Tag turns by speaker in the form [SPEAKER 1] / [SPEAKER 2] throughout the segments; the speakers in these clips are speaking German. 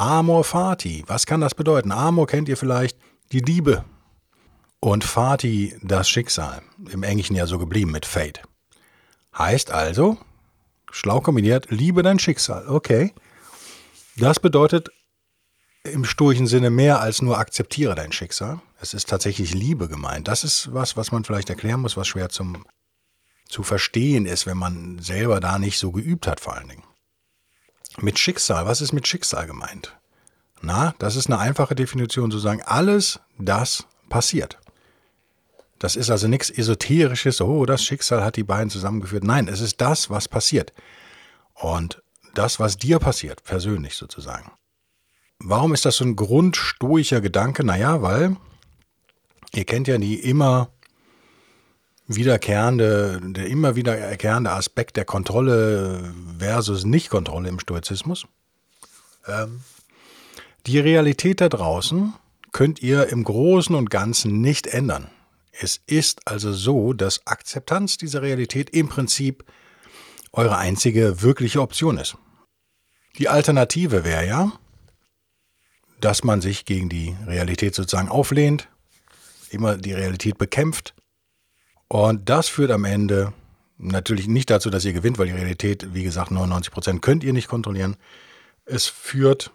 [SPEAKER 1] Amor Fati. Was kann das bedeuten? Amor kennt ihr vielleicht, die Liebe. Und Fati, das Schicksal. Im Englischen ja so geblieben mit Fate. Heißt also, schlau kombiniert, liebe dein Schicksal. Okay. Das bedeutet im stoischen Sinne mehr als nur akzeptiere dein Schicksal. Es ist tatsächlich Liebe gemeint. Das ist was, was man vielleicht erklären muss, was schwer zum zu verstehen ist, wenn man selber da nicht so geübt hat, vor allen Dingen. Mit Schicksal, was ist mit Schicksal gemeint? Na, das ist eine einfache Definition zu sagen, alles das passiert. Das ist also nichts Esoterisches, oh, das Schicksal hat die beiden zusammengeführt. Nein, es ist das, was passiert. Und das, was dir passiert, persönlich sozusagen. Warum ist das so ein grundstoischer Gedanke? Naja, weil ihr kennt ja die immer wiederkehrende, der immer wiederkehrende Aspekt der Kontrolle versus Nicht-Kontrolle im Stoizismus. Ähm, die Realität da draußen könnt ihr im Großen und Ganzen nicht ändern. Es ist also so, dass Akzeptanz dieser Realität im Prinzip eure einzige wirkliche Option ist. Die Alternative wäre ja, dass man sich gegen die Realität sozusagen auflehnt, immer die Realität bekämpft und das führt am Ende natürlich nicht dazu, dass ihr gewinnt, weil die Realität, wie gesagt, 99 Prozent könnt ihr nicht kontrollieren. Es führt,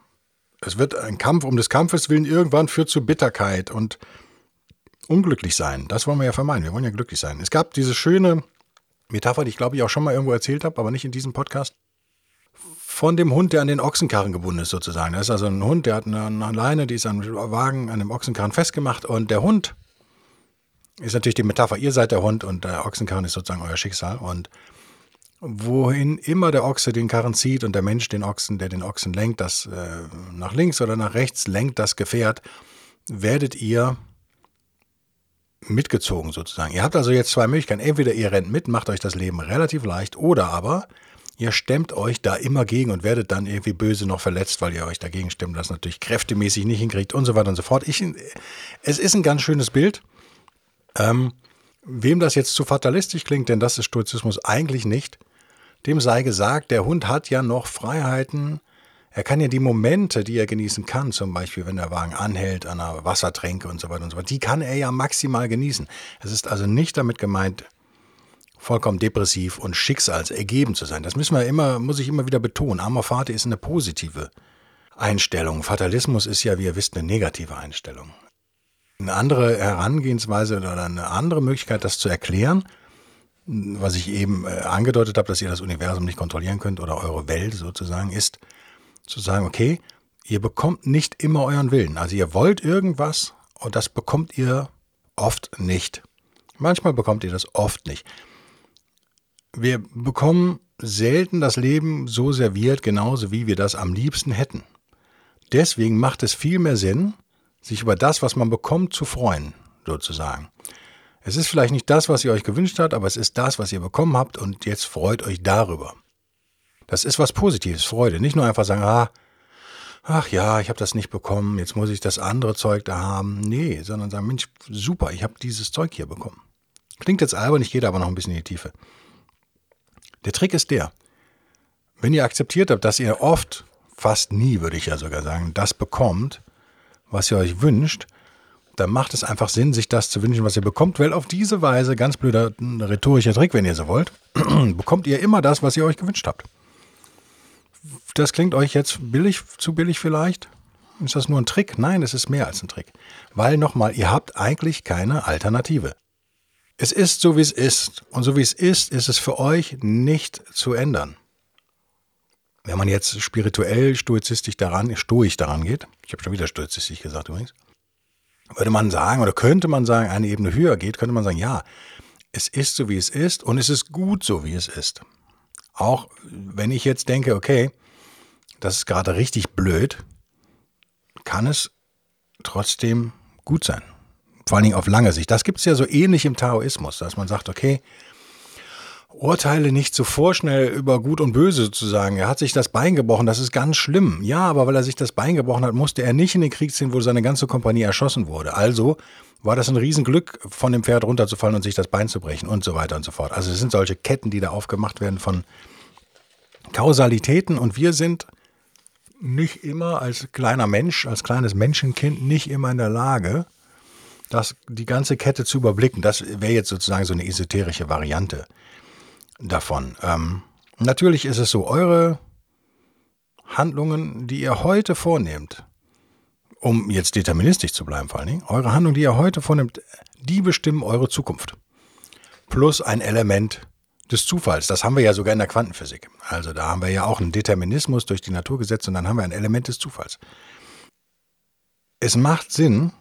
[SPEAKER 1] es wird ein Kampf um des Kampfes willen irgendwann führt zu Bitterkeit und unglücklich sein. Das wollen wir ja vermeiden. Wir wollen ja glücklich sein. Es gab diese schöne Metapher, die ich glaube ich auch schon mal irgendwo erzählt habe, aber nicht in diesem Podcast. Von dem Hund, der an den Ochsenkarren gebunden ist, sozusagen. Das ist also ein Hund, der hat eine, eine Leine, die ist am Wagen, an dem Ochsenkarren festgemacht und der Hund ist natürlich die Metapher, ihr seid der Hund und der Ochsenkarren ist sozusagen euer Schicksal. Und wohin immer der Ochse den Karren zieht und der Mensch den Ochsen, der den Ochsen lenkt, das äh, nach links oder nach rechts lenkt das Gefährt, werdet ihr mitgezogen sozusagen. Ihr habt also jetzt zwei Möglichkeiten. Entweder ihr rennt mit, macht euch das Leben relativ leicht, oder aber ihr stemmt euch da immer gegen und werdet dann irgendwie böse noch verletzt, weil ihr euch dagegen stemmt, das natürlich kräftemäßig nicht hinkriegt und so weiter und so fort. Ich, es ist ein ganz schönes Bild. Ähm, wem das jetzt zu fatalistisch klingt, denn das ist Stoizismus eigentlich nicht, dem sei gesagt, der Hund hat ja noch Freiheiten. Er kann ja die Momente, die er genießen kann, zum Beispiel, wenn der Wagen anhält an einer Wassertränke und so weiter und so weiter, die kann er ja maximal genießen. Es ist also nicht damit gemeint, vollkommen depressiv und schicksalsergeben zu sein. Das müssen wir immer, muss ich immer wieder betonen. Amor Fati ist eine positive Einstellung. Fatalismus ist ja, wie ihr wisst, eine negative Einstellung. Eine andere Herangehensweise oder eine andere Möglichkeit, das zu erklären, was ich eben äh, angedeutet habe, dass ihr das Universum nicht kontrollieren könnt oder eure Welt sozusagen, ist zu sagen, okay, ihr bekommt nicht immer euren Willen. Also ihr wollt irgendwas und das bekommt ihr oft nicht. Manchmal bekommt ihr das oft nicht. Wir bekommen selten das Leben so serviert, genauso wie wir das am liebsten hätten. Deswegen macht es viel mehr Sinn, sich über das, was man bekommt, zu freuen, sozusagen. Es ist vielleicht nicht das, was ihr euch gewünscht habt, aber es ist das, was ihr bekommen habt und jetzt freut euch darüber. Das ist was Positives, Freude. Nicht nur einfach sagen, ah, ach ja, ich habe das nicht bekommen, jetzt muss ich das andere Zeug da haben. Nee, sondern sagen, Mensch, super, ich habe dieses Zeug hier bekommen. Klingt jetzt albern, ich gehe da aber noch ein bisschen in die Tiefe. Der Trick ist der, wenn ihr akzeptiert habt, dass ihr oft, fast nie würde ich ja sogar sagen, das bekommt, was ihr euch wünscht, dann macht es einfach Sinn, sich das zu wünschen, was ihr bekommt, weil auf diese Weise, ganz blöder rhetorischer Trick, wenn ihr so wollt, bekommt ihr immer das, was ihr euch gewünscht habt. Das klingt euch jetzt billig, zu billig vielleicht? Ist das nur ein Trick? Nein, es ist mehr als ein Trick. Weil nochmal, ihr habt eigentlich keine Alternative. Es ist so, wie es ist. Und so wie es ist, ist es für euch nicht zu ändern wenn man jetzt spirituell stoizistisch daran, stoisch daran geht, ich habe schon wieder stoizistisch gesagt übrigens, würde man sagen, oder könnte man sagen, eine Ebene höher geht, könnte man sagen, ja, es ist so, wie es ist und es ist gut so, wie es ist. Auch wenn ich jetzt denke, okay, das ist gerade richtig blöd, kann es trotzdem gut sein. Vor allen Dingen auf lange Sicht. Das gibt es ja so ähnlich im Taoismus, dass man sagt, okay, urteile nicht so vorschnell über Gut und Böse sozusagen. Er hat sich das Bein gebrochen, das ist ganz schlimm. Ja, aber weil er sich das Bein gebrochen hat, musste er nicht in den Krieg ziehen, wo seine ganze Kompanie erschossen wurde. Also war das ein Riesenglück, von dem Pferd runterzufallen und sich das Bein zu brechen und so weiter und so fort. Also es sind solche Ketten, die da aufgemacht werden von Kausalitäten und wir sind nicht immer als kleiner Mensch, als kleines Menschenkind nicht immer in der Lage, das, die ganze Kette zu überblicken. Das wäre jetzt sozusagen so eine esoterische Variante davon. Ähm, natürlich ist es so, eure Handlungen, die ihr heute vornehmt, um jetzt deterministisch zu bleiben vor allen Dingen, eure Handlungen, die ihr heute vornehmt, die bestimmen eure Zukunft. Plus ein Element des Zufalls. Das haben wir ja sogar in der Quantenphysik. Also da haben wir ja auch einen Determinismus durch die Naturgesetze und dann haben wir ein Element des Zufalls. Es macht Sinn,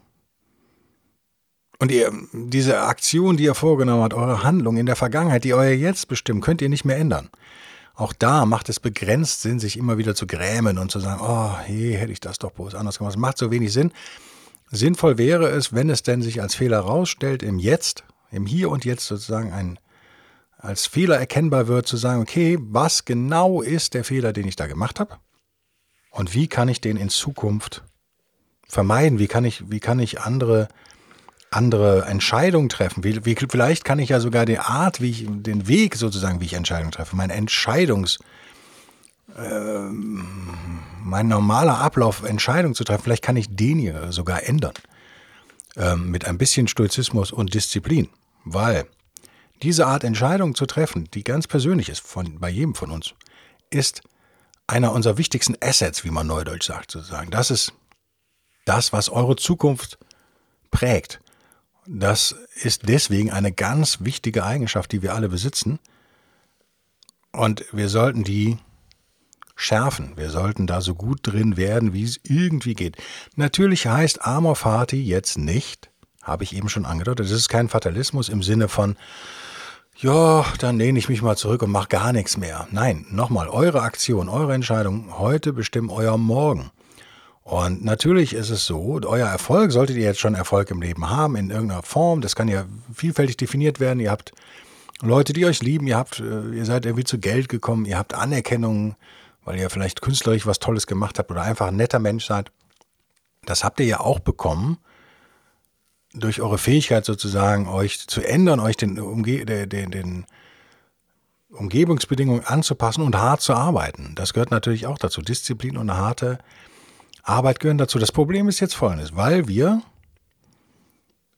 [SPEAKER 1] und ihr, diese Aktion, die ihr vorgenommen habt, eure Handlung in der Vergangenheit, die euer Jetzt bestimmt, könnt ihr nicht mehr ändern. Auch da macht es begrenzt Sinn, sich immer wieder zu grämen und zu sagen, oh, hey, hätte ich das doch bloß anders gemacht. Das macht so wenig Sinn. Sinnvoll wäre es, wenn es denn sich als Fehler rausstellt, im Jetzt, im Hier und Jetzt sozusagen ein, als Fehler erkennbar wird, zu sagen, okay, was genau ist der Fehler, den ich da gemacht habe? Und wie kann ich den in Zukunft vermeiden? Wie kann ich, wie kann ich andere andere Entscheidungen treffen. Wie, wie, vielleicht kann ich ja sogar die Art, wie ich, den Weg sozusagen, wie ich Entscheidungen treffe, mein Entscheidungs, äh, mein normaler Ablauf, Entscheidungen zu treffen, vielleicht kann ich den hier sogar ändern. Äh, mit ein bisschen Stoizismus und Disziplin. Weil diese Art Entscheidungen zu treffen, die ganz persönlich ist, von, bei jedem von uns, ist einer unserer wichtigsten Assets, wie man neudeutsch sagt, sozusagen. Das ist das, was eure Zukunft prägt. Das ist deswegen eine ganz wichtige Eigenschaft, die wir alle besitzen. Und wir sollten die schärfen. Wir sollten da so gut drin werden, wie es irgendwie geht. Natürlich heißt Amor Fati jetzt nicht, habe ich eben schon angedeutet, das ist kein Fatalismus im Sinne von, ja, dann lehne ich mich mal zurück und mache gar nichts mehr. Nein, nochmal, eure Aktion, eure Entscheidung heute bestimmen euer Morgen. Und natürlich ist es so, euer Erfolg, solltet ihr jetzt schon Erfolg im Leben haben, in irgendeiner Form, das kann ja vielfältig definiert werden. Ihr habt Leute, die euch lieben, ihr habt, äh, ihr seid irgendwie zu Geld gekommen, ihr habt Anerkennung, weil ihr vielleicht künstlerisch was Tolles gemacht habt oder einfach ein netter Mensch seid. Das habt ihr ja auch bekommen durch eure Fähigkeit sozusagen, euch zu ändern, euch den, Umge den, den Umgebungsbedingungen anzupassen und hart zu arbeiten. Das gehört natürlich auch dazu. Disziplin und eine harte gehören dazu. Das Problem ist jetzt folgendes, weil wir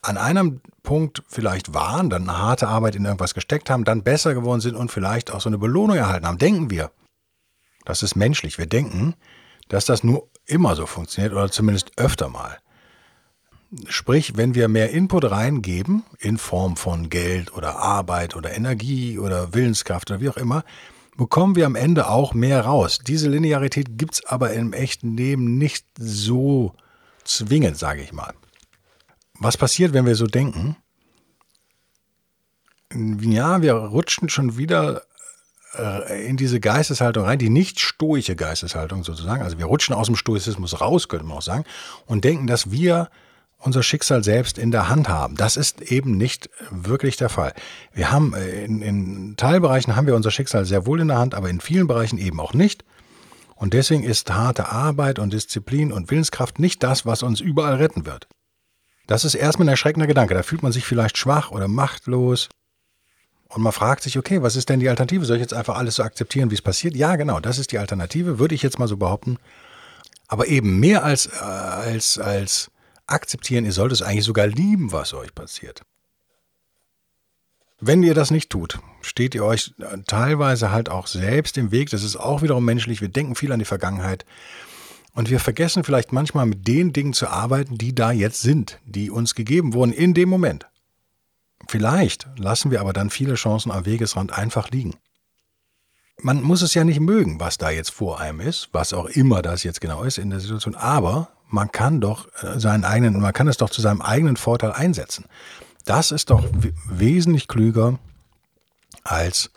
[SPEAKER 1] an einem Punkt vielleicht waren, dann eine harte Arbeit in irgendwas gesteckt haben, dann besser geworden sind und vielleicht auch so eine Belohnung erhalten haben, denken wir. Das ist menschlich. Wir denken, dass das nur immer so funktioniert oder zumindest öfter mal. Sprich, wenn wir mehr Input reingeben, in Form von Geld oder Arbeit oder Energie oder Willenskraft oder wie auch immer, bekommen wir am Ende auch mehr raus. Diese Linearität gibt es aber im echten Leben nicht so zwingend, sage ich mal. Was passiert, wenn wir so denken? Ja, wir rutschen schon wieder äh, in diese Geisteshaltung rein, die nicht stoische Geisteshaltung sozusagen. Also wir rutschen aus dem Stoizismus raus, könnte man auch sagen, und denken, dass wir unser Schicksal selbst in der Hand haben. Das ist eben nicht wirklich der Fall. Wir haben äh, in, in Teilbereichen haben wir unser Schicksal sehr wohl in der Hand, aber in vielen Bereichen eben auch nicht. Und deswegen ist harte Arbeit und Disziplin und Willenskraft nicht das, was uns überall retten wird. Das ist erstmal ein erschreckender Gedanke. Da fühlt man sich vielleicht schwach oder machtlos. Und man fragt sich, okay, was ist denn die Alternative? Soll ich jetzt einfach alles so akzeptieren, wie es passiert? Ja, genau, das ist die Alternative, würde ich jetzt mal so behaupten. Aber eben mehr als, äh, als, als akzeptieren, ihr sollt es eigentlich sogar lieben, was euch passiert. Wenn ihr das nicht tut, steht ihr euch teilweise halt auch selbst im Weg. Das ist auch wiederum menschlich. Wir denken viel an die Vergangenheit. Und wir vergessen vielleicht manchmal mit den Dingen zu arbeiten, die da jetzt sind, die uns gegeben wurden in dem Moment. Vielleicht lassen wir aber dann viele Chancen am Wegesrand einfach liegen. Man muss es ja nicht mögen, was da jetzt vor einem ist, was auch immer das jetzt genau ist in der Situation, aber man kann doch äh, seinen eigenen, man kann es doch zu seinem eigenen Vorteil einsetzen. Das ist doch wesentlich klüger, als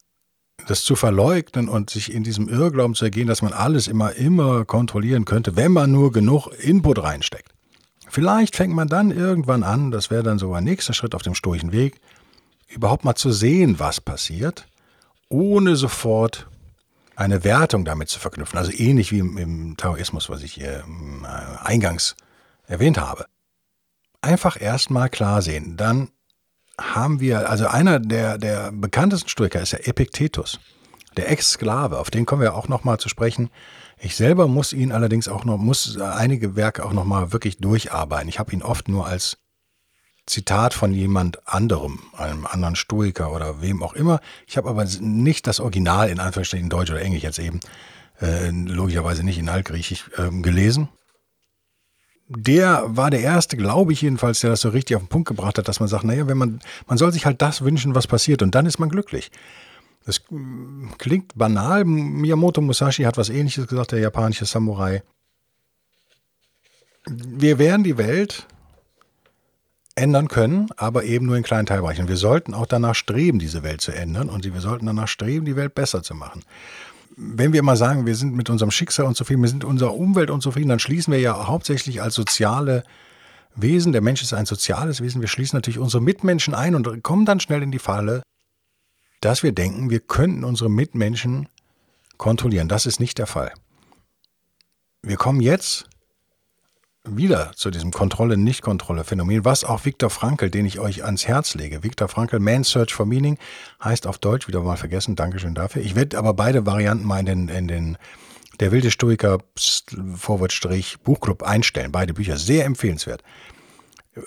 [SPEAKER 1] das zu verleugnen und sich in diesem Irrglauben zu ergehen, dass man alles immer, immer kontrollieren könnte, wenn man nur genug Input reinsteckt. Vielleicht fängt man dann irgendwann an, das wäre dann so ein nächster Schritt auf dem stoischen Weg, überhaupt mal zu sehen, was passiert, ohne sofort eine Wertung damit zu verknüpfen. Also ähnlich wie im, Taoismus, was ich hier äh, eingangs erwähnt habe. Einfach erstmal klar sehen. Dann haben wir, also einer der, der bekanntesten Stoiker ist der Epiktetus, der Ex-Sklave, auf den kommen wir auch nochmal zu sprechen. Ich selber muss ihn allerdings auch noch, muss einige Werke auch nochmal wirklich durcharbeiten. Ich habe ihn oft nur als Zitat von jemand anderem, einem anderen Stoiker oder wem auch immer. Ich habe aber nicht das Original in Anführungsstrichen Deutsch oder Englisch jetzt eben, äh, logischerweise nicht in Altgriechisch äh, gelesen der war der erste, glaube ich jedenfalls, der das so richtig auf den Punkt gebracht hat, dass man sagt, naja, wenn man, man soll sich halt das wünschen, was passiert und dann ist man glücklich. Das klingt banal. Miyamoto Musashi hat was ähnliches gesagt, der japanische Samurai. Wir werden die Welt ändern können, aber eben nur in kleinen Teilbereichen. Wir sollten auch danach streben, diese Welt zu ändern und wir sollten danach streben, die Welt besser zu machen wenn wir mal sagen, wir sind mit unserem Schicksal unzufrieden, wir sind mit unserer Umwelt unzufrieden, dann schließen wir ja hauptsächlich als soziale Wesen, der Mensch ist ein soziales Wesen, wir schließen natürlich unsere Mitmenschen ein und kommen dann schnell in die Falle, dass wir denken, wir könnten unsere Mitmenschen kontrollieren. Das ist nicht der Fall. Wir kommen jetzt wieder zu diesem Kontrolle-Nicht-Kontrolle-Phänomen, was auch Viktor Frankl, den ich euch ans Herz lege. Viktor Frankl, Man's Search for Meaning, heißt auf Deutsch, wieder mal vergessen, Dankeschön dafür. Ich werde aber beide Varianten mal in den, in den der wilde Stoiker Vorwärtsstrich Buchclub einstellen. Beide Bücher sehr empfehlenswert.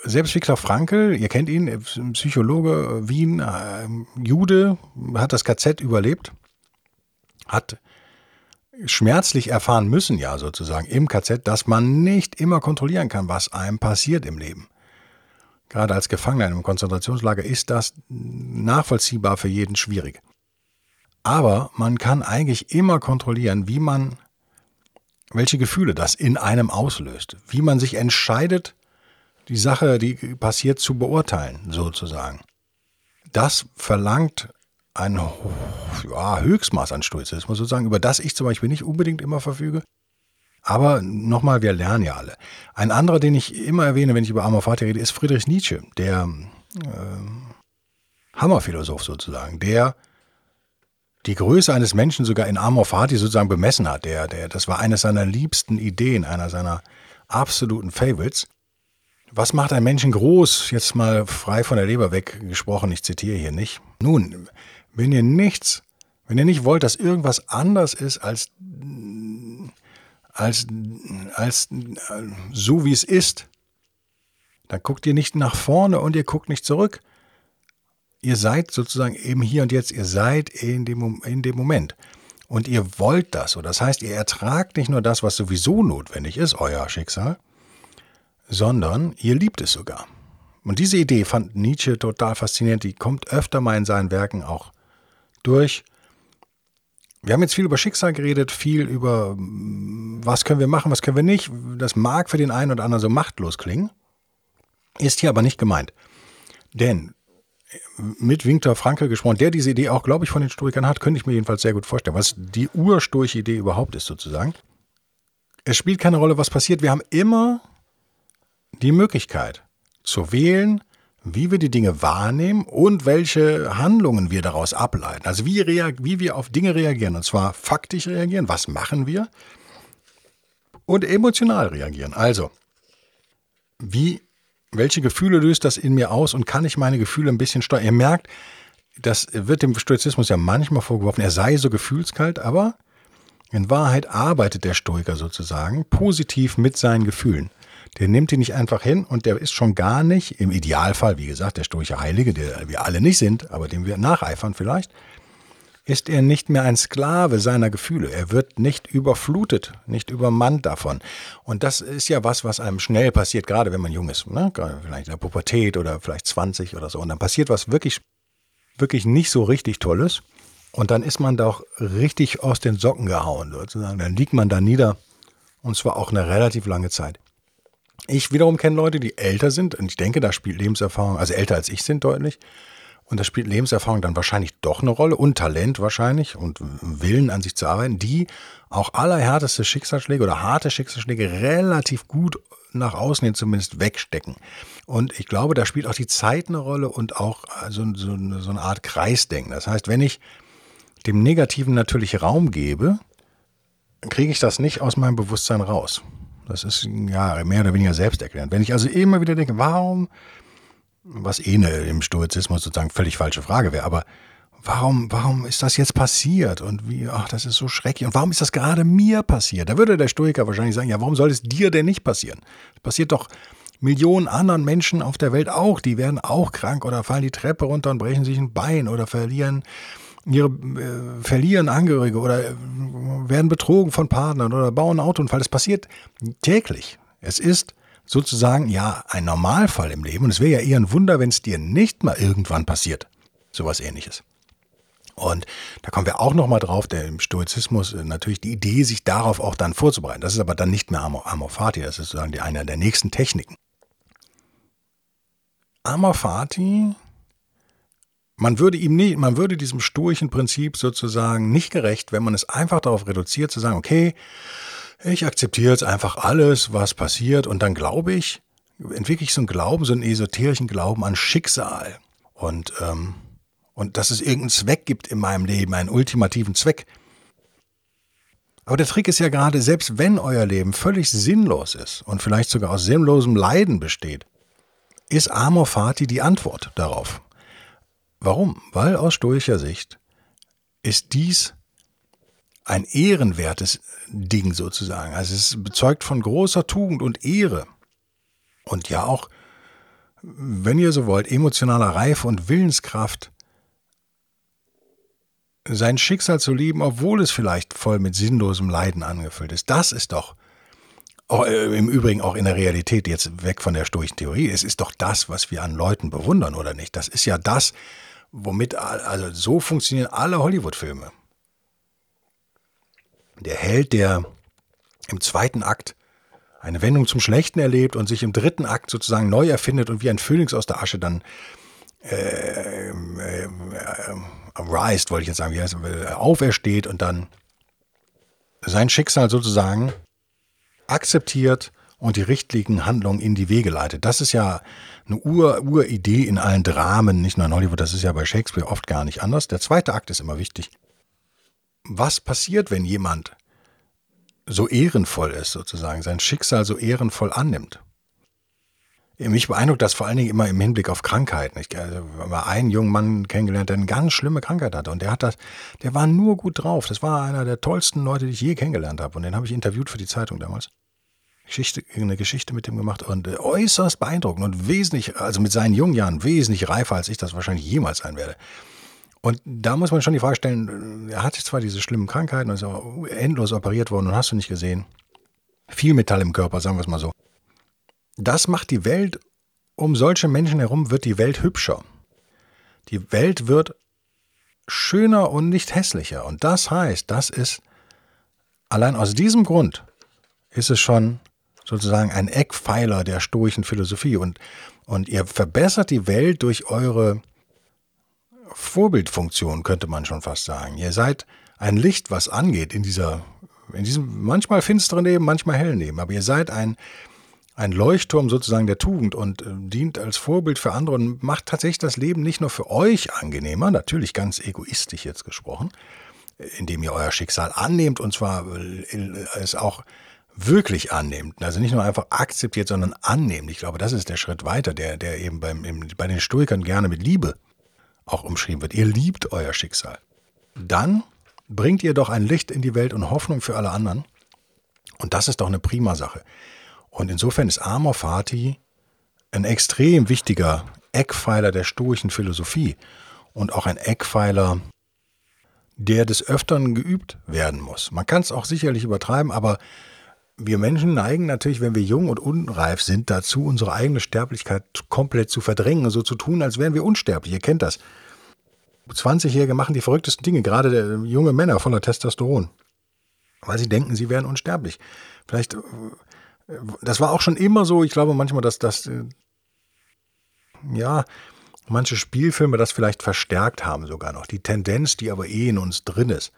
[SPEAKER 1] Selbst Viktor Frankl, ihr kennt ihn, Psychologe, Wien, äh, Jude, hat das KZ überlebt, hat schmerzlich erfahren müssen, ja sozusagen im KZ, dass man nicht immer kontrollieren kann, was einem passiert im Leben. Gerade als Gefangener in einem Konzentrationslager ist das nachvollziehbar für jeden schwierig. Aber man kann eigentlich immer kontrollieren, wie man, welche Gefühle das in einem auslöst, wie man sich entscheidet, die Sache, die passiert, zu beurteilen, sozusagen. Das verlangt ein ja, Höchstmaß an Stoizismus sozusagen, über das ich zum Beispiel nicht unbedingt immer verfüge. Aber nochmal, wir lernen ja alle. Ein anderer, den ich immer erwähne, wenn ich über Amor Fati rede, ist Friedrich Nietzsche, der äh, Hammerphilosoph sozusagen, der die Größe eines Menschen sogar in Amor Fati sozusagen bemessen hat. Der, der, das war eines seiner liebsten Ideen, einer seiner absoluten Favorites. Was macht einen Menschen groß? Jetzt mal frei von der Leber weggesprochen, ich zitiere hier nicht. Nun, wenn ihr nichts, wenn ihr nicht wollt, dass irgendwas anders ist als, als, als so wie es ist, dann guckt ihr nicht nach vorne und ihr guckt nicht zurück. Ihr seid sozusagen eben hier und jetzt, ihr seid in dem, in dem Moment. Und ihr wollt das. Und das heißt, ihr ertragt nicht nur das, was sowieso notwendig ist, euer Schicksal, sondern ihr liebt es sogar. Und diese Idee fand Nietzsche total faszinierend. Die kommt öfter mal in seinen Werken auch durch. Wir haben jetzt viel über Schicksal geredet, viel über was können wir machen, was können wir nicht. Das mag für den einen oder anderen so machtlos klingen, ist hier aber nicht gemeint. Denn mit Viktor Frankl gesprochen, der diese Idee auch, glaube ich, von den Stoikern hat, könnte ich mir jedenfalls sehr gut vorstellen, was die ursturche Idee überhaupt ist sozusagen. Es spielt keine Rolle, was passiert. Wir haben immer die Möglichkeit zu wählen, wie wir die Dinge wahrnehmen und welche Handlungen wir daraus ableiten. Also wie, wie wir auf Dinge reagieren. Und zwar faktisch reagieren, was machen wir? Und emotional reagieren. Also, wie, welche Gefühle löst das in mir aus und kann ich meine Gefühle ein bisschen steuern? Ihr merkt, das wird dem Stoizismus ja manchmal vorgeworfen, er sei so gefühlskalt, aber in Wahrheit arbeitet der Stoiker sozusagen positiv mit seinen Gefühlen. Der nimmt die nicht einfach hin und der ist schon gar nicht, im Idealfall, wie gesagt, der stoische Heilige, der wir alle nicht sind, aber dem wir nacheifern vielleicht, ist er nicht mehr ein Sklave seiner Gefühle. Er wird nicht überflutet, nicht übermannt davon. Und das ist ja was, was einem schnell passiert, gerade wenn man jung ist. Ne? Vielleicht in der Pubertät oder vielleicht 20 oder so. Und dann passiert was wirklich, wirklich nicht so richtig Tolles. Und dann ist man doch richtig aus den Socken gehauen, sozusagen. Dann liegt man da nieder. Und zwar auch eine relativ lange Zeit. Ich wiederum kenne Leute, die älter sind und ich denke, da spielt Lebenserfahrung, also älter als ich sind deutlich. und da spielt Lebenserfahrung dann wahrscheinlich doch eine Rolle und Talent wahrscheinlich und Willen an sich zu arbeiten, die auch allerhärteste Schicksalsschläge oder harte Schicksalsschläge relativ gut nach außen hin zumindest wegstecken. Und ich glaube, da spielt auch die Zeit eine Rolle und auch so, so, so eine Art Kreisdenken. Das heißt, wenn ich dem Negativen natürlich Raum gebe, kriege ich das nicht aus meinem Bewusstsein raus. Das ist ja mehr oder weniger selbsterklärend. Wenn ich also immer wieder denke, warum, was eh ne, im Stoizismus sozusagen völlig falsche Frage wäre, aber warum, warum ist das jetzt passiert? Und wie, ach, das ist so schrecklich. Und warum ist das gerade mir passiert? Da würde der Stoiker wahrscheinlich sagen, ja, warum soll es dir denn nicht passieren? Das passiert doch Millionen anderen Menschen auf der Welt auch. Die werden auch krank oder fallen die Treppe runter und brechen sich ein Bein oder verlieren ihre äh, verlieren Angehörige oder äh, werden betrogen von Partnern oder bauen einen Autounfall. Das passiert täglich. Es ist sozusagen ja ein Normalfall im Leben und es wäre ja eher ein Wunder, wenn es dir nicht mal irgendwann passiert. Sowas ähnliches. Und da kommen wir auch nochmal drauf, der im Stoizismus äh, natürlich die Idee, sich darauf auch dann vorzubereiten. Das ist aber dann nicht mehr Amor, Fati, das ist sozusagen die, eine der nächsten Techniken. Amor Fati man würde ihm nicht, man würde diesem stoischen Prinzip sozusagen nicht gerecht, wenn man es einfach darauf reduziert, zu sagen, okay, ich akzeptiere jetzt einfach alles, was passiert und dann glaube ich, entwickle ich so einen Glauben, so einen esoterischen Glauben an Schicksal und, ähm, und dass es irgendeinen Zweck gibt in meinem Leben, einen ultimativen Zweck. Aber der Trick ist ja gerade, selbst wenn euer Leben völlig sinnlos ist und vielleicht sogar aus sinnlosem Leiden besteht, ist Amor Fati die Antwort darauf. Warum? Weil aus stoischer Sicht ist dies ein ehrenwertes Ding sozusagen. Also es bezeugt von großer Tugend und Ehre. Und ja auch, wenn ihr so wollt, emotionaler Reife und Willenskraft, sein Schicksal zu lieben, obwohl es vielleicht voll mit sinnlosem Leiden angefüllt ist. Das ist doch, oh, äh, im Übrigen auch in der Realität, jetzt weg von der stoischen Theorie, es ist doch das, was wir an Leuten bewundern, oder nicht? Das ist ja das, womit, also so funktionieren alle Hollywood-Filme. Der Held, der im zweiten Akt eine Wendung zum Schlechten erlebt und sich im dritten Akt sozusagen neu erfindet und wie ein Phönix aus der Asche dann äh, äh, äh, rised, wollte ich jetzt sagen, wie heißt, aufersteht und dann sein Schicksal sozusagen akzeptiert und die richtigen Handlungen in die Wege leitet. Das ist ja eine Ur Uridee in allen Dramen, nicht nur in Hollywood, das ist ja bei Shakespeare oft gar nicht anders. Der zweite Akt ist immer wichtig. Was passiert, wenn jemand so ehrenvoll ist, sozusagen, sein Schicksal so ehrenvoll annimmt? Mich beeindruckt das vor allen Dingen immer im Hinblick auf Krankheiten. Ich habe also, einen jungen Mann kennengelernt, der eine ganz schlimme Krankheit hatte. Und der hat das, der war nur gut drauf. Das war einer der tollsten Leute, die ich je kennengelernt habe. Und den habe ich interviewt für die Zeitung damals. Geschichte, eine Geschichte mit dem gemacht und äh, äußerst beeindruckend und wesentlich, also mit seinen jungen Jahren wesentlich reifer, als ich das wahrscheinlich jemals sein werde. Und da muss man schon die Frage stellen, er hat zwar diese schlimmen Krankheiten und ist auch endlos operiert worden und hast du nicht gesehen. Viel Metall im Körper, sagen wir es mal so. Das macht die Welt, um solche Menschen herum wird die Welt hübscher. Die Welt wird schöner und nicht hässlicher. Und das heißt, das ist allein aus diesem Grund ist es schon sozusagen ein Eckpfeiler der stoischen Philosophie. Und, und ihr verbessert die Welt durch eure Vorbildfunktion, könnte man schon fast sagen. Ihr seid ein Licht, was angeht in dieser, in diesem manchmal finsteren Leben, manchmal hellen Leben. Aber ihr seid ein, ein Leuchtturm sozusagen der Tugend und äh, dient als Vorbild für andere und macht tatsächlich das Leben nicht nur für euch angenehmer, natürlich ganz egoistisch jetzt gesprochen, indem ihr euer Schicksal annehmt und zwar äh, es auch wirklich annimmt, also nicht nur einfach akzeptiert, sondern annimmt. Ich glaube, das ist der Schritt weiter, der, der eben beim, im, bei den Stoikern gerne mit Liebe auch umschrieben wird. Ihr liebt euer Schicksal. Dann bringt ihr doch ein Licht in die Welt und Hoffnung für alle anderen. Und das ist doch eine prima Sache. Und insofern ist Amor Fati ein extrem wichtiger Eckpfeiler der stoischen Philosophie und auch ein Eckpfeiler, der des Öfteren geübt werden muss. Man kann es auch sicherlich übertreiben, aber wir Menschen neigen natürlich, wenn wir jung und unreif sind, dazu, unsere eigene Sterblichkeit komplett zu verdrängen und so zu tun, als wären wir unsterblich. Ihr kennt das. 20-Jährige machen die verrücktesten Dinge, gerade junge Männer voller Testosteron, weil sie denken, sie wären unsterblich. Vielleicht, äh, das war auch schon immer so, ich glaube manchmal, dass das, äh, ja, manche Spielfilme das vielleicht verstärkt haben sogar noch. Die Tendenz, die aber eh in uns drin ist.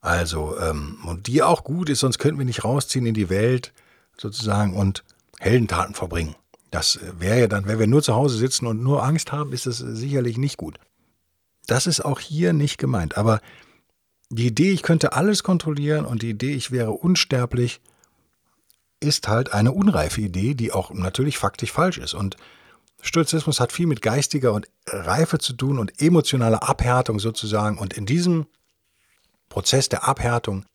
[SPEAKER 1] Also, ähm, und die auch gut ist, sonst könnten wir nicht rausziehen in die Welt sozusagen und Heldentaten verbringen. Das wäre ja dann, wenn wir nur zu Hause sitzen und nur Angst haben, ist das sicherlich nicht gut. Das ist auch hier nicht gemeint. Aber die Idee, ich könnte alles kontrollieren und die Idee, ich wäre unsterblich, ist halt eine unreife Idee, die auch natürlich faktisch falsch ist. Und Stoizismus hat viel mit geistiger und Reife zu tun und emotionaler Abhärtung sozusagen. Und in diesem Prozess der Abhärtung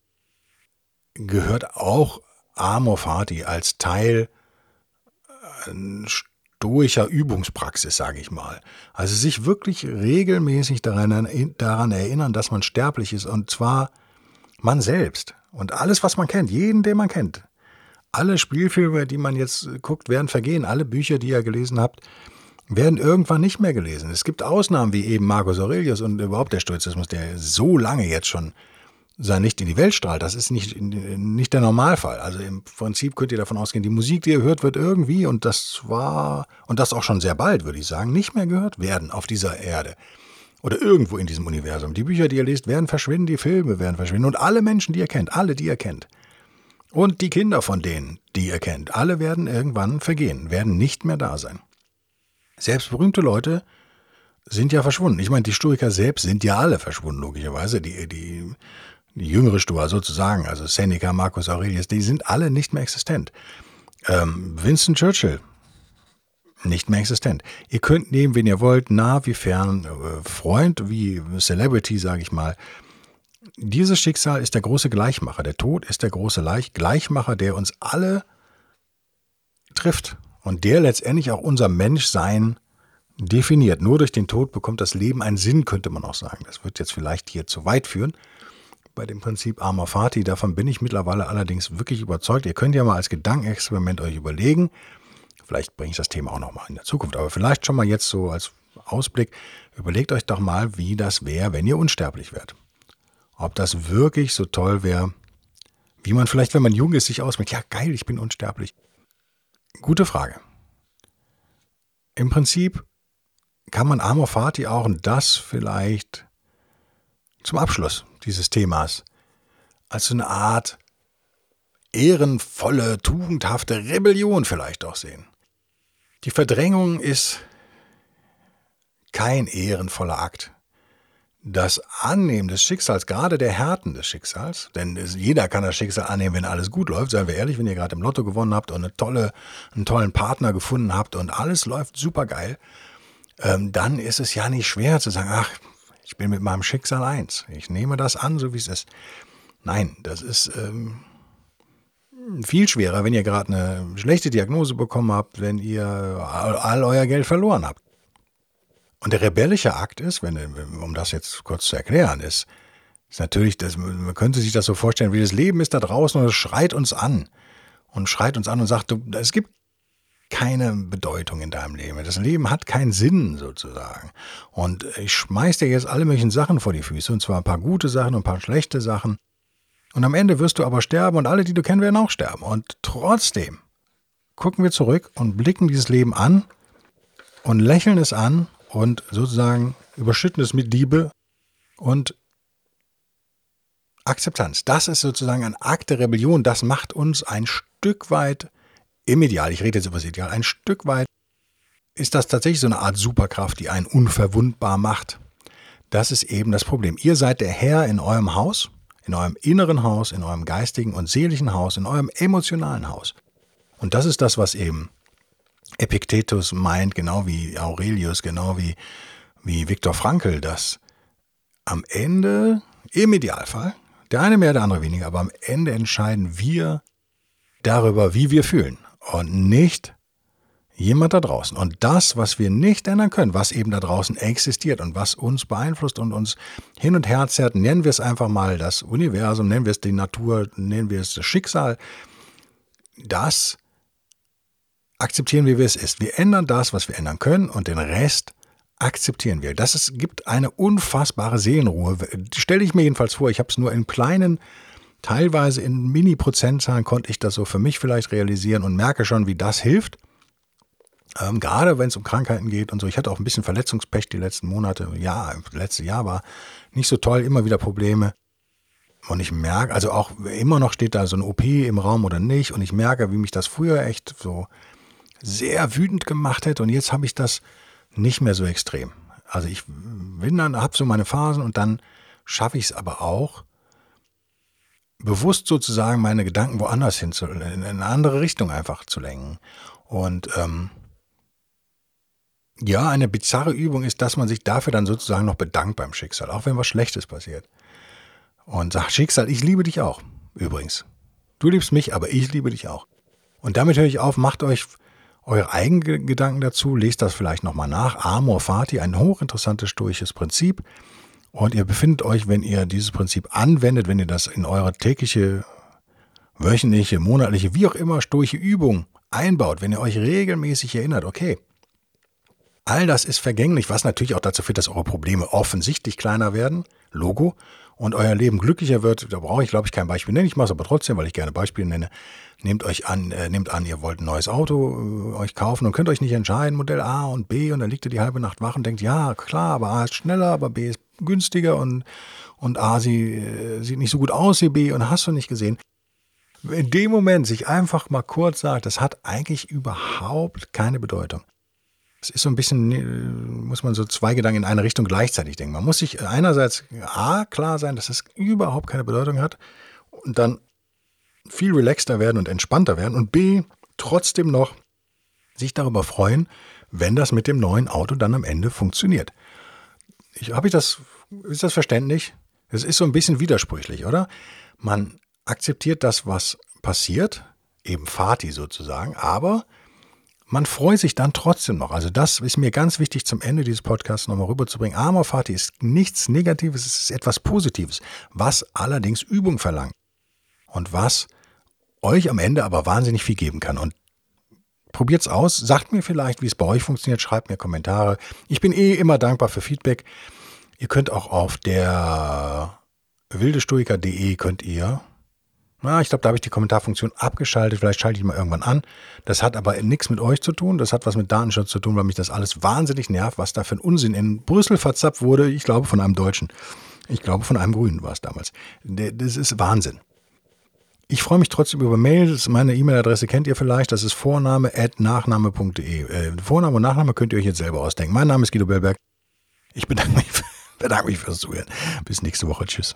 [SPEAKER 1] gehört auch Amor Fati als Teil äh, stoischer Übungspraxis, sage ich mal. Also sich wirklich regelmäßig daran, daran erinnern, dass man sterblich ist und zwar man selbst und alles, was man kennt, jeden, den man kennt. Alle Spielfilme, die man jetzt guckt, werden vergehen. Alle Bücher, die ihr gelesen habt, werden irgendwann nicht mehr gelesen. Es gibt Ausnahmen wie eben Marcus Aurelius und überhaupt der Stoizismus, der so lange jetzt schon sein Licht in die Welt strahlt. Das ist nicht, nicht der Normalfall. Also im Prinzip könnt ihr davon ausgehen, die Musik, die ihr hört, wird irgendwie, und das war, und das auch schon sehr bald, würde ich sagen, nicht mehr gehört werden auf dieser Erde. Oder irgendwo in diesem Universum. Die Bücher, die ihr lest, werden verschwinden, die Filme werden verschwinden. Und alle Menschen, die ihr kennt, alle, die ihr kennt. Und die Kinder von denen, die ihr kennt, alle werden irgendwann vergehen, werden nicht mehr da sein. Selbst berühmte Leute sind ja verschwunden. Ich meine, die Stoiker selbst sind ja alle verschwunden, logischerweise. Die, die die jüngere Stoa sozusagen, also Seneca, Marcus Aurelius, die sind alle nicht mehr existent. Ähm, Winston Churchill, nicht mehr existent. Ihr könnt nehmen, wen ihr wollt, nah wie fern, äh, Freund wie Celebrity, sage ich mal. Dieses Schicksal ist der große Gleichmacher. Der Tod ist der große Gleichmacher, der uns alle trifft und der letztendlich auch unser Menschsein definiert. Nur durch den Tod bekommt das Leben einen Sinn, könnte man auch sagen. Das wird jetzt vielleicht hier zu weit führen bei dem Prinzip Amor Fati. Davon bin ich mittlerweile allerdings wirklich überzeugt. Ihr könnt ja mal als Gedankenexperiment euch überlegen, vielleicht bringe ich das Thema auch nochmal in der Zukunft, aber vielleicht schon mal jetzt so als Ausblick, überlegt euch doch mal, wie das wäre, wenn ihr unsterblich wärt. Ob das wirklich so toll wäre, wie man vielleicht, wenn man jung ist, sich ausmacht, ja geil, ich bin unsterblich. Gute Frage. Im Prinzip kann man Amor Fati auch und das vielleicht zum Abschluss dieses Themas als eine Art ehrenvolle, tugendhafte Rebellion vielleicht auch sehen. Die Verdrängung ist kein ehrenvoller Akt. Das Annehmen des Schicksals, gerade der Härten des Schicksals, denn jeder kann das Schicksal annehmen, wenn alles gut läuft, seien wir ehrlich, wenn ihr gerade im Lotto gewonnen habt und eine tolle, einen tollen Partner gefunden habt und alles läuft super geil, ähm, dann ist es ja nicht schwer zu sagen, ach, ich bin mit meinem Schicksal eins. Ich nehme das an, so wie es ist. Nein, das ist ähm, viel schwerer, wenn ihr gerade eine schlechte Diagnose bekommen habt, wenn ihr all, all euer Geld verloren habt. Und der rebellische Akt ist, wenn, um das jetzt kurz zu erklären, ist, ist natürlich, das, man könnte sich das so vorstellen, wie das Leben ist da draußen und es schreit uns an. Und schreit uns an und sagt, es gibt keine Bedeutung in deinem Leben. Das Leben hat keinen Sinn sozusagen. Und ich schmeiß dir jetzt alle möglichen Sachen vor die Füße, und zwar ein paar gute Sachen und ein paar schlechte Sachen. Und am Ende wirst du aber sterben und alle, die du kennst, werden auch sterben. Und trotzdem gucken wir zurück und blicken dieses Leben an und lächeln es an und sozusagen überschütten es mit Liebe und Akzeptanz. Das ist sozusagen ein Akt der Rebellion. Das macht uns ein Stück weit im Ideal, ich rede jetzt über das Ideal, ein Stück weit ist das tatsächlich so eine Art Superkraft, die einen unverwundbar macht. Das ist eben das Problem. Ihr seid der Herr in eurem Haus, in eurem inneren Haus, in eurem geistigen und seelischen Haus, in eurem emotionalen Haus. Und das ist das, was eben Epiktetus meint, genau wie Aurelius, genau wie, wie Viktor Frankl, dass am Ende, im Idealfall, der eine mehr, der andere weniger, aber am Ende entscheiden wir darüber, wie wir fühlen und nicht jemand da draußen. Und das, was wir nicht ändern können, was eben da draußen existiert und was uns beeinflusst und uns hin und her zerrt, nennen wir es einfach mal das Universum, nennen wir es die Natur, nennen wir es das Schicksal, das akzeptieren wir, wie es ist. Wir ändern das, was wir ändern können und den Rest akzeptieren wir. Das ist, gibt eine unfassbare Seelenruhe. Stelle ich mir jedenfalls vor, ich habe es nur in kleinen teilweise in Mini-Prozentzahlen konnte ich das so für mich vielleicht realisieren und merke schon, wie das hilft. Ähm, gerade wenn es um Krankheiten geht und so. Ich hatte auch ein bisschen Verletzungspech die letzten Monate. Ja, letztes Jahr war nicht so toll, immer wieder Probleme. Und ich merke, also auch immer noch steht da so ein OP im Raum oder nicht. Und ich merke, wie mich das früher echt so sehr wütend gemacht hätte. Und jetzt habe ich das nicht mehr so extrem. Also ich bin dann, habe so meine Phasen und dann schaffe ich es aber auch, bewusst sozusagen meine Gedanken woanders hin zu, in eine andere Richtung einfach zu lenken. Und ähm, ja, eine bizarre Übung ist, dass man sich dafür dann sozusagen noch bedankt beim Schicksal, auch wenn was Schlechtes passiert. Und sagt, Schicksal, ich liebe dich auch, übrigens. Du liebst mich, aber ich liebe dich auch. Und damit höre ich auf, macht euch eure eigenen Gedanken dazu, lest das vielleicht nochmal nach. Amor Fati, ein hochinteressantes stoisches Prinzip. Und ihr befindet euch, wenn ihr dieses Prinzip anwendet, wenn ihr das in eure tägliche, wöchentliche, monatliche, wie auch immer, stoische Übung einbaut, wenn ihr euch regelmäßig erinnert, okay, all das ist vergänglich, was natürlich auch dazu führt, dass eure Probleme offensichtlich kleiner werden, Logo, und euer Leben glücklicher wird, da brauche ich, glaube ich, kein Beispiel nennen. Ich mache es aber trotzdem, weil ich gerne Beispiele nenne. Nehmt euch an, äh, nehmt an, ihr wollt ein neues Auto äh, euch kaufen und könnt euch nicht entscheiden, Modell A und B, und dann liegt ihr die halbe Nacht wach und denkt, ja, klar, aber A ist schneller, aber B ist günstiger und, und A sie, äh, sieht nicht so gut aus wie B und hast du nicht gesehen. In dem Moment sich einfach mal kurz sagt, das hat eigentlich überhaupt keine Bedeutung es ist so ein bisschen, äh, muss man so zwei Gedanken in eine Richtung gleichzeitig denken. Man muss sich einerseits A, klar sein, dass es überhaupt keine Bedeutung hat und dann viel relaxter werden und entspannter werden und B, trotzdem noch sich darüber freuen, wenn das mit dem neuen Auto dann am Ende funktioniert. Habe ich das, ist das verständlich? Es ist so ein bisschen widersprüchlich, oder? Man akzeptiert das, was passiert, eben Fati sozusagen, aber man freut sich dann trotzdem noch. Also das ist mir ganz wichtig zum Ende dieses Podcasts nochmal rüberzubringen. Amor Fati ist nichts Negatives, es ist etwas Positives, was allerdings Übung verlangt und was euch am Ende aber wahnsinnig viel geben kann. Und probiert's aus, sagt mir vielleicht, wie es bei euch funktioniert, schreibt mir Kommentare. Ich bin eh immer dankbar für Feedback. Ihr könnt auch auf der wildestoiker.de könnt ihr na, ich glaube, da habe ich die Kommentarfunktion abgeschaltet. Vielleicht schalte ich mal irgendwann an. Das hat aber nichts mit euch zu tun. Das hat was mit Datenschutz zu tun, weil mich das alles wahnsinnig nervt, was da für ein Unsinn in Brüssel verzapft wurde. Ich glaube, von einem Deutschen. Ich glaube, von einem Grünen war es damals. Das ist Wahnsinn. Ich freue mich trotzdem über Mails. Meine E-Mail-Adresse kennt ihr vielleicht. Das ist vorname.nachname.de. Äh, Vorname und Nachname könnt ihr euch jetzt selber ausdenken. Mein Name ist Guido Bellberg. Ich bedanke mich, bedanke mich fürs Zuhören. Bis nächste Woche. Tschüss.